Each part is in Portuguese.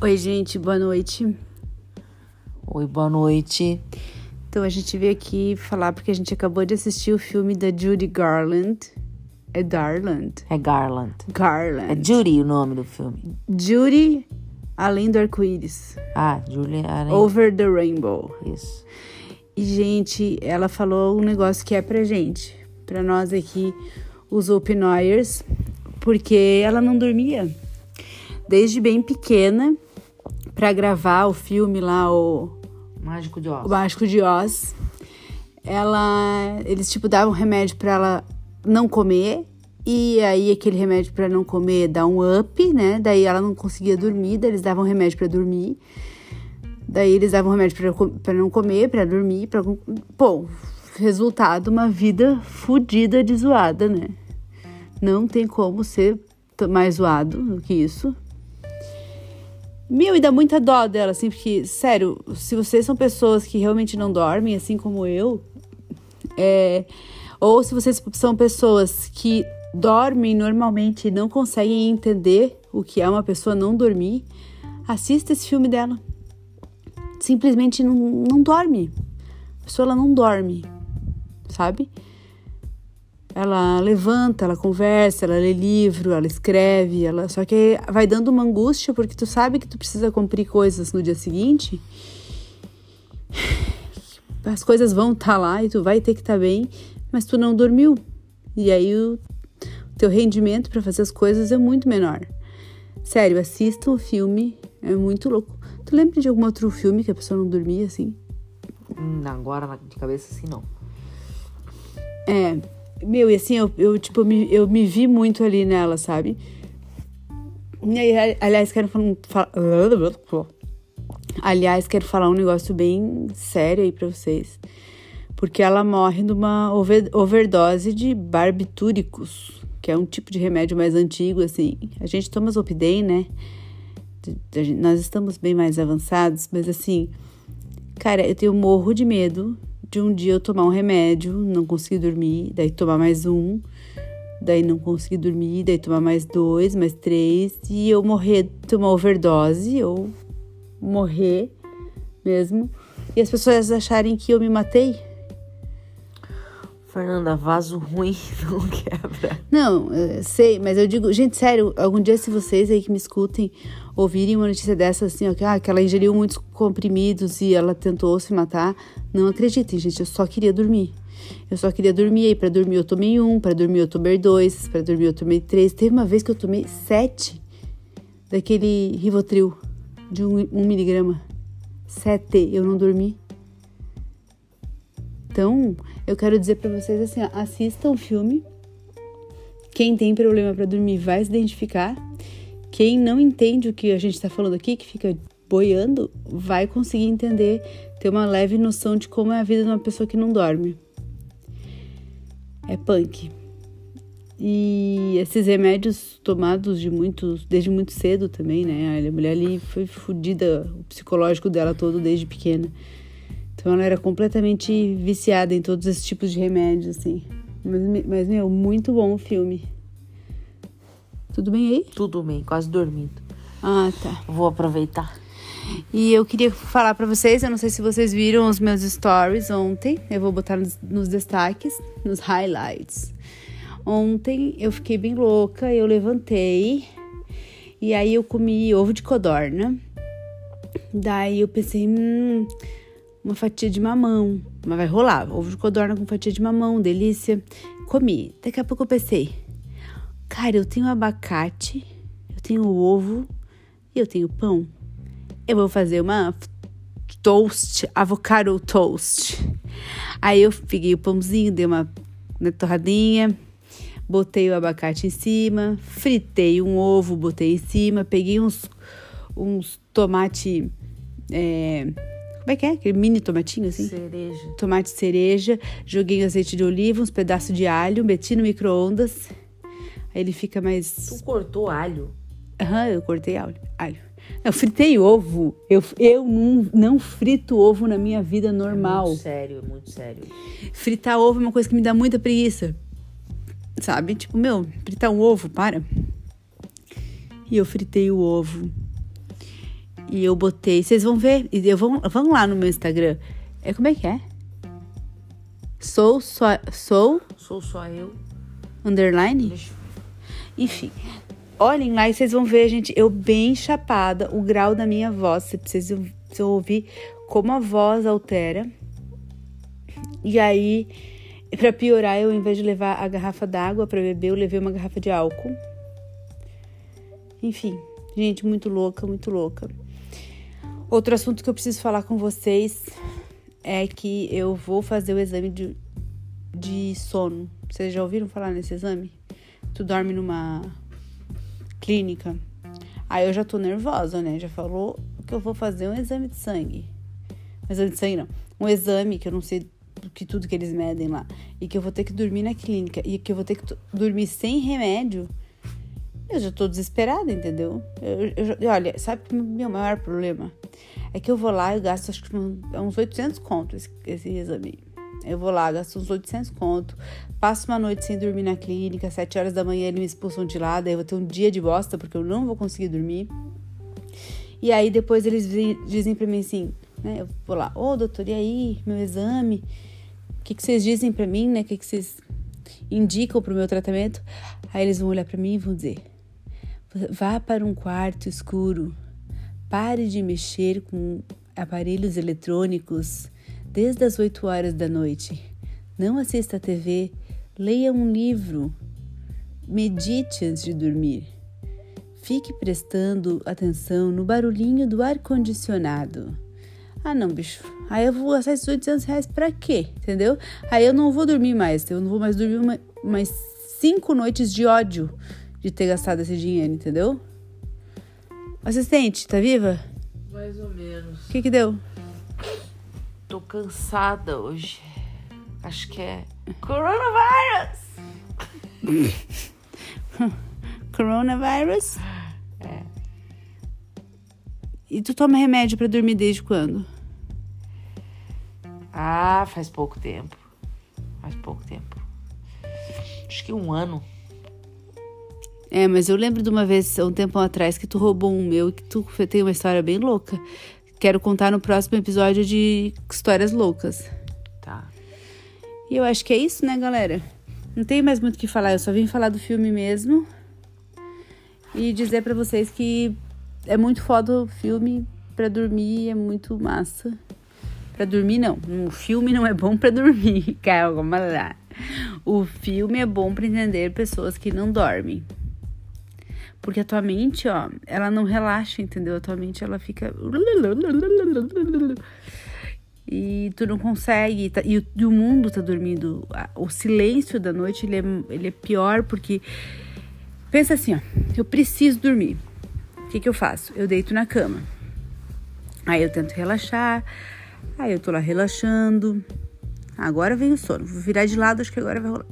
Oi, gente, boa noite. Oi, boa noite. Então a gente veio aqui falar porque a gente acabou de assistir o filme da Judy Garland. É Garland? É Garland. Garland. É Judy o nome do filme. Judy Além do Arco-Íris. Ah, Julie Allen. Over the Rainbow. Isso. E, gente, ela falou um negócio que é pra gente, pra nós aqui, os opinoyers, porque ela não dormia desde bem pequena pra gravar o filme lá, o Mágico de Oz. o Mágico de Oz. Ela, eles tipo davam remédio pra ela não comer e aí aquele remédio pra não comer dá um up, né? Daí ela não conseguia dormir, daí eles davam remédio pra dormir. Daí eles davam remédio pra não comer, pra dormir, para Pô, resultado uma vida fodida de zoada, né? Não tem como ser mais zoado do que isso. Meu, e dá muita dó dela, assim, porque, sério, se vocês são pessoas que realmente não dormem, assim como eu, é, ou se vocês são pessoas que dormem normalmente e não conseguem entender o que é uma pessoa não dormir, assista esse filme dela. Simplesmente não, não dorme. A pessoa ela não dorme, sabe? Ela levanta, ela conversa, ela lê livro, ela escreve, ela só que vai dando uma angústia porque tu sabe que tu precisa cumprir coisas no dia seguinte. As coisas vão estar lá e tu vai ter que estar bem, mas tu não dormiu. E aí o teu rendimento para fazer as coisas é muito menor. Sério, assistam o filme, é muito louco. Tu lembra de algum outro filme que a pessoa não dormia assim? Hum, agora de cabeça assim não. É, meu, e assim, eu, eu tipo, me, eu me vi muito ali nela, sabe? E aí, aliás, quero falar, fa- aliás, quero falar um negócio bem sério aí pra vocês. Porque ela morre de uma over- overdose de barbitúricos, que é um tipo de remédio mais antigo, assim. A gente toma Zolpidem, né? Nós estamos bem mais avançados, mas assim, Cara, eu tenho morro de medo de um dia eu tomar um remédio, não conseguir dormir, daí tomar mais um, daí não conseguir dormir, daí tomar mais dois, mais três, e eu morrer, uma overdose, ou morrer mesmo, e as pessoas acharem que eu me matei. Fernanda, vaso ruim não quebra. Não, eu sei, mas eu digo, gente, sério, algum dia se vocês aí que me escutem ouvirem uma notícia dessa assim, ó, que, ah, que ela ingeriu muitos comprimidos e ela tentou se matar, não acreditem, gente, eu só queria dormir. Eu só queria dormir, aí pra dormir eu tomei um, pra dormir eu tomei dois, pra dormir eu tomei três. Teve uma vez que eu tomei sete daquele Rivotril de um, um miligrama. Sete, eu não dormi. Então, eu quero dizer pra vocês assim, ó, assistam o filme. Quem tem problema pra dormir vai se identificar. Quem não entende o que a gente tá falando aqui, que fica boiando, vai conseguir entender, ter uma leve noção de como é a vida de uma pessoa que não dorme. É punk. E esses remédios tomados de muitos, desde muito cedo também, né? A mulher ali foi fodida, o psicológico dela todo desde pequena. Então ela era completamente viciada em todos esses tipos de remédios, assim. Mas, mas meu, muito bom o filme. Tudo bem aí? Tudo bem, quase dormindo. Ah, tá. Vou aproveitar. E eu queria falar pra vocês, eu não sei se vocês viram os meus stories ontem, eu vou botar nos, nos destaques, nos highlights. Ontem eu fiquei bem louca, eu levantei e aí eu comi ovo de codorna. Daí eu pensei, hum, uma fatia de mamão, mas vai rolar, ovo de codorna com fatia de mamão, delícia. Comi. Daqui a pouco eu pensei, cara, eu tenho abacate, eu tenho ovo e eu tenho pão. Eu vou fazer uma toast, avocado toast. Aí eu peguei o pãozinho, dei uma né, torradinha, botei o abacate em cima, fritei um ovo, botei em cima, peguei uns, uns tomate. é, como é que é? Aquele mini tomatinho assim? Cereja. tomate cereja, joguei azeite de oliva, uns pedaços de alho, meti no micro-ondas. Aí ele fica mais. Tu cortou alho? Aham, eu cortei alho. alho. Eu fritei ovo. Eu, eu não, não frito ovo na minha vida normal. Muito sério, muito sério. Fritar ovo é uma coisa que me dá muita preguiça. Sabe? Tipo, meu, fritar um ovo, para. E eu fritei o ovo. E eu botei, vocês vão ver, e eu vão, vão lá no meu Instagram. É como é que é? Sou só sou Sou só eu. underline? Deixa Enfim, olhem lá e vocês vão ver, gente, eu bem chapada, o grau da minha voz. Vocês precisam, precisam ouvir como a voz altera. E aí, pra piorar, eu, ao invés de levar a garrafa d'água pra beber, eu levei uma garrafa de álcool. Enfim, gente, muito louca, muito louca. Outro assunto que eu preciso falar com vocês é que eu vou fazer o exame de, de sono. Vocês já ouviram falar nesse exame? Tu dorme numa clínica. Aí eu já tô nervosa, né? Já falou que eu vou fazer um exame de sangue. Um exame de sangue não. Um exame que eu não sei do que tudo que eles medem lá. E que eu vou ter que dormir na clínica. E que eu vou ter que dormir sem remédio. Eu já tô desesperada, entendeu? Eu, eu olha, sabe o meu maior problema? É que eu vou lá e gasto acho que é uns 800 conto esse, esse exame. Eu vou lá, gasto uns 800 conto, passo uma noite sem dormir na clínica, 7 horas da manhã eles me expulsam de lá, daí eu vou ter um dia de bosta porque eu não vou conseguir dormir. E aí depois eles dizem pra mim assim, né? Eu vou lá, ô doutor, e aí, meu exame? O que, que vocês dizem pra mim, né? O que, que vocês indicam pro meu tratamento? Aí eles vão olhar pra mim e vão dizer: vá para um quarto escuro, pare de mexer com aparelhos eletrônicos desde as 8 horas da noite. Não assista a TV, leia um livro, medite antes de dormir. Fique prestando atenção no barulhinho do ar-condicionado. Ah, não, bicho. Aí eu vou gastar esses 800 reais pra quê? Entendeu? Aí eu não vou dormir mais. Eu não vou mais dormir mais cinco noites de ódio de ter gastado esse dinheiro, entendeu? Assistente, tá viva? Mais ou menos. O que que deu? Tô cansada hoje. Acho que é coronavírus. Coronavirus? É. E tu toma remédio pra dormir desde quando? Ah, faz pouco tempo. Faz pouco tempo. Acho que um ano. É, mas eu lembro de uma vez, um tempo atrás, que tu roubou um meu e que tu tem uma história bem louca. Quero contar no próximo episódio de histórias loucas. Tá. E eu acho que é isso, né, galera? Não tem mais muito o que falar, eu só vim falar do filme mesmo. E dizer pra vocês que é muito foda o filme pra dormir, é muito massa. Pra dormir, não. O filme não é bom pra dormir. Calma lá. O filme é bom pra entender pessoas que não dormem. Porque a tua mente, ó, ela não relaxa, entendeu? A tua mente, ela fica. E tu não consegue. tá- e, o, e o mundo tá dormindo. O silêncio da noite, ele é, ele é pior porque. Pensa assim, ó. Eu preciso dormir. O que, que eu faço? Eu deito na cama. Aí eu tento relaxar. Aí eu tô lá relaxando. Agora vem o sono. Vou virar de lado, acho que agora vai rolar.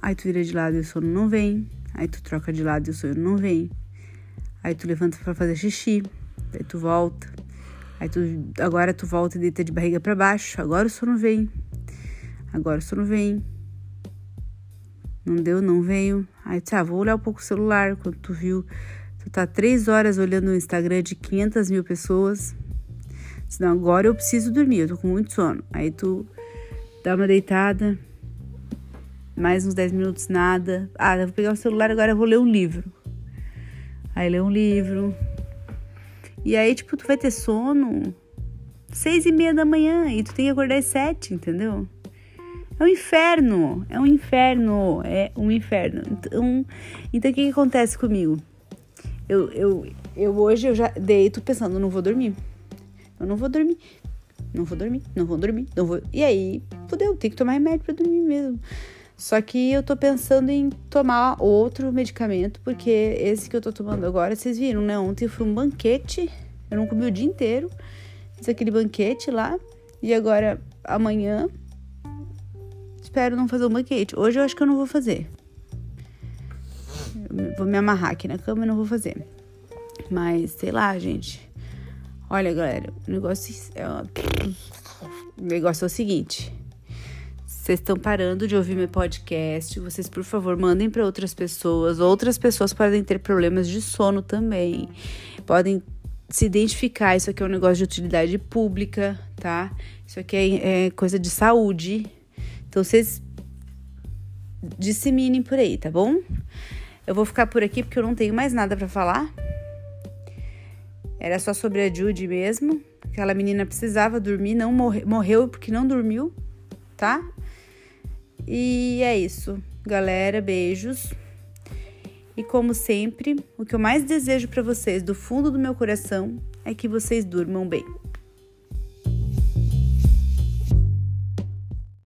Aí tu vira de lado e o sono não vem. Aí tu troca de lado e o sono não vem. Aí tu levanta pra fazer xixi. Aí tu volta. Aí tu agora tu volta e deita de barriga pra baixo. Agora o sono vem. Agora o sono vem. Não deu, não veio. Aí tu, ah, vou olhar um pouco o celular. Quando tu viu, tu tá três horas olhando o Instagram de 500 mil pessoas. Senão agora eu preciso dormir, eu tô com muito sono. Aí tu dá uma deitada, mais uns 10 minutos nada. Ah, vou pegar o celular agora eu vou ler um livro. Aí lê um livro. E aí, tipo, tu vai ter sono seis e meia da manhã e tu tem que acordar às sete, entendeu? É um inferno, é um inferno, é um inferno. Então, então o que, que acontece comigo? Eu, eu, eu hoje eu já deito pensando, não vou dormir. Eu não vou dormir. Não vou dormir, não vou dormir, não vou. E aí, fudeu, tem que tomar remédio pra dormir mesmo. Só que eu tô pensando em tomar outro medicamento, porque esse que eu tô tomando agora, vocês viram, né? Ontem foi um banquete, eu não comi o dia inteiro. Fiz aquele banquete lá. E agora, amanhã, espero não fazer um banquete. Hoje eu acho que eu não vou fazer. Eu vou me amarrar aqui na cama e não vou fazer. Mas, sei lá, gente. Olha, galera, o negócio é, o negócio é o seguinte. Vocês estão parando de ouvir meu podcast. Vocês, por favor, mandem para outras pessoas. Outras pessoas podem ter problemas de sono também. Podem se identificar. Isso aqui é um negócio de utilidade pública, tá? Isso aqui é, é coisa de saúde. Então vocês disseminem por aí, tá bom? Eu vou ficar por aqui porque eu não tenho mais nada para falar. Era só sobre a Judy mesmo. Aquela menina precisava dormir, não morre, morreu porque não dormiu, tá? E é isso, galera. Beijos. E como sempre, o que eu mais desejo para vocês do fundo do meu coração é que vocês durmam bem.